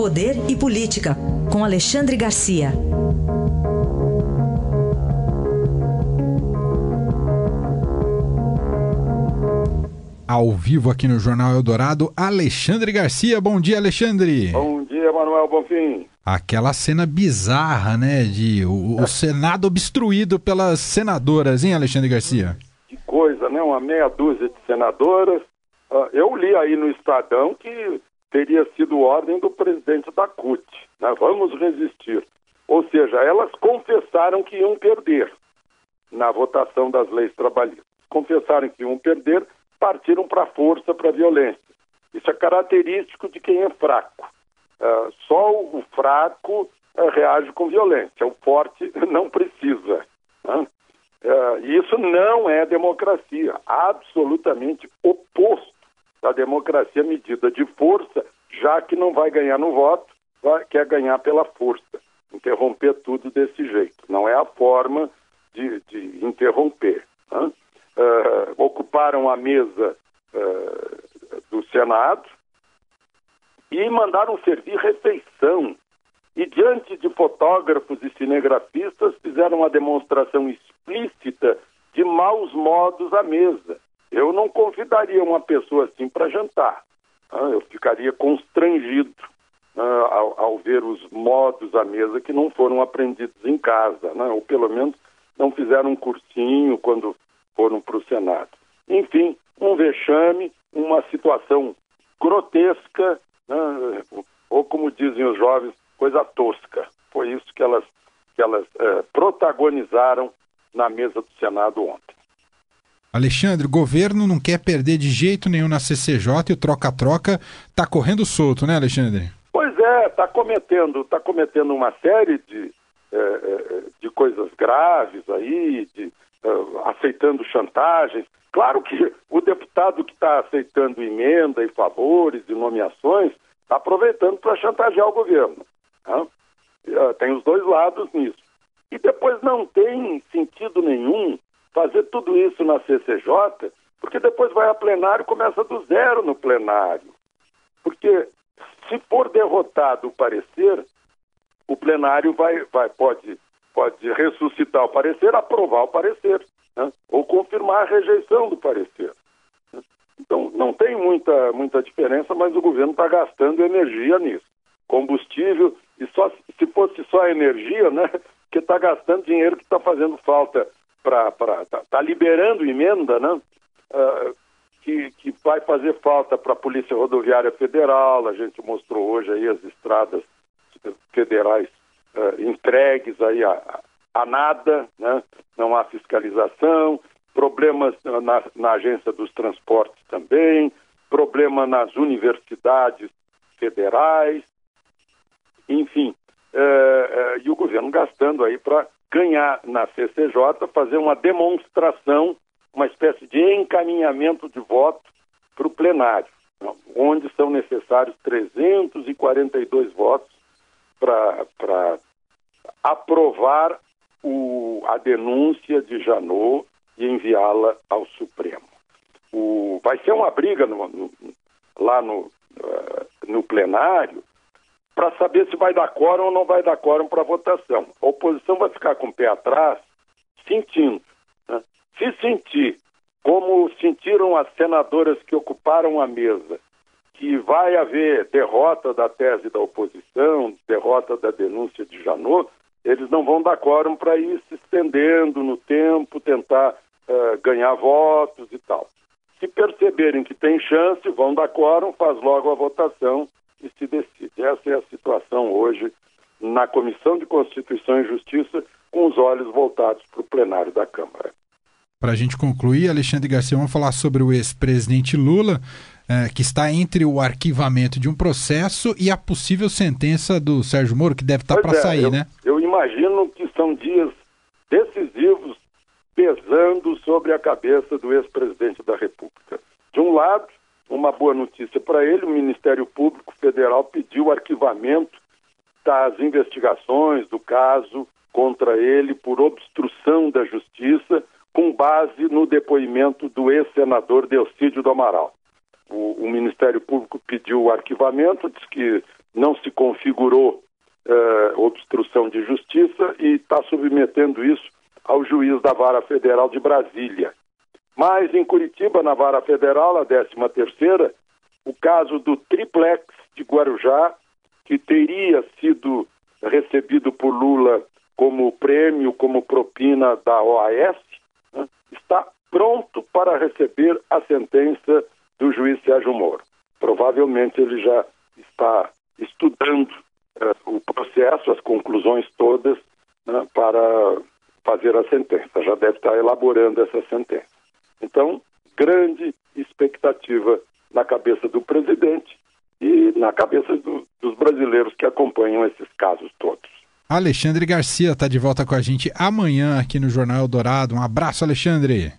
Poder e Política, com Alexandre Garcia. Ao vivo aqui no Jornal Eldorado, Alexandre Garcia. Bom dia, Alexandre. Bom dia, Manuel Bonfim. Aquela cena bizarra, né? De o, o Senado obstruído pelas senadoras, hein, Alexandre Garcia? Que coisa, né? Uma meia dúzia de senadoras. Uh, eu li aí no Estadão que teria sido ordem do presidente da CUT. Né? Vamos resistir. Ou seja, elas confessaram que iam perder na votação das leis trabalhistas. Confessaram que iam perder partiram para a força, para a violência. Isso é característico de quem é fraco. Uh, só o fraco uh, reage com violência, o forte não precisa. Né? Uh, isso não é democracia, absolutamente oposto da democracia medida de força, já que não vai ganhar no voto, vai, quer ganhar pela força, interromper tudo desse jeito. Não é a forma de, de interromper. Né? uh, ocuparam a mesa uh, do Senado e mandaram servir refeição. E diante de fotógrafos e cinegrafistas fizeram uma demonstração explícita de maus modos à mesa. Eu não convidaria uma pessoa assim para jantar. Uh, eu ficaria constrangido ao, ao, ver os modos à mesa que não foram aprendidos em casa, né? ou pelo menos não fizeram um cursinho quando foram para o Senado. Enfim, um vexame, uma situação grotesca, né? ou como dizem os jovens, coisa tosca. Foi isso que elas, que elas é, protagonizaram na mesa do Senado ontem. Alexandre, o governo não quer perder de jeito nenhum na CCJ e o troca-troca está correndo solto, né, Alexandre? Pois é, está cometendo, tá cometendo uma série de, é, é, de coisas graves aí, de uh, aceitando chantagens. Claro que o deputado que está aceitando emenda e favores e nomeações está aproveitando para chantagear o governo. Né? Uh, tem os dois lados nisso. E depois não tem sentido nenhum fazer tudo isso na CCJ, porque depois vai a plenário e começa do zero no plenário. Porque se for derrotado o parecer, o plenário vai, vai, pode pode ressuscitar o parecer, aprovar o parecer, né? ou confirmar a rejeição do parecer. Então, não tem muita, muita diferença, mas o governo está gastando energia nisso. Combustível, e só se fosse só energia, né? Que está gastando dinheiro que está fazendo falta para. Está tá liberando emenda, né? Uh, que, que vai fazer falta para a Polícia Rodoviária Federal. A gente mostrou hoje aí as estradas federais uh, entregues aí a, a nada, né? não há fiscalização, problemas na, na agência dos transportes também, problema nas universidades federais, enfim, uh, e o governo gastando aí para ganhar na CCJ, fazer uma demonstração, uma espécie de encaminhamento de voto para o plenário, onde são necessários 342 votos para aprovar o, a denúncia de Janot e enviá-la ao Supremo. O, vai ser uma briga no, no, lá no, uh, no plenário para saber se vai dar quórum ou não vai dar quórum para votação. A oposição vai ficar com o pé atrás, sentindo. Né? Se sentir como sentiram as senadoras que ocuparam a mesa, que vai haver derrota da tese da oposição, derrota da denúncia de Janot, eles não vão dar quórum para ir se estendendo no tempo, tentar uh, ganhar votos e tal. Se perceberem que tem chance, vão dar quórum, faz logo a votação e se decide. Situação hoje na Comissão de Constituição e Justiça, com os olhos voltados para o plenário da Câmara. Para a gente concluir, Alexandre Garcia, vamos falar sobre o ex-presidente Lula é, que está entre o arquivamento de um processo e a possível sentença do Sérgio Moro, que deve estar tá para é, sair, eu, né? Eu imagino que são dias decisivos pesando sobre a cabeça do ex-presidente da República. De um lado, uma boa notícia para ele, o Ministério Público Federal pediu o arquivamento das investigações do caso contra ele por obstrução da justiça, com base no depoimento do ex-senador Delcídio do Amaral o, o, Ministério Público pediu o arquivamento, diz que não se configurou eh, obstrução de justiça e está submetendo isso ao juiz da Vara Federal de Brasília. Mas em Curitiba, na Vara Federal, a 13 terceira, o caso do triplex de Guarujá, que teria sido recebido por Lula como prêmio, como propina da OAS, né, está pronto para receber a sentença do juiz Sérgio Moro. Provavelmente ele já está estudando eh, o processo, as conclusões todas, né, para fazer a sentença. Já deve estar elaborando essa sentença. Então, grande expectativa na cabeça do presidente e na cabeça do, dos brasileiros que acompanham esses casos todos. Alexandre Garcia está de volta com a gente amanhã aqui no Jornal Dourado. Um abraço, Alexandre.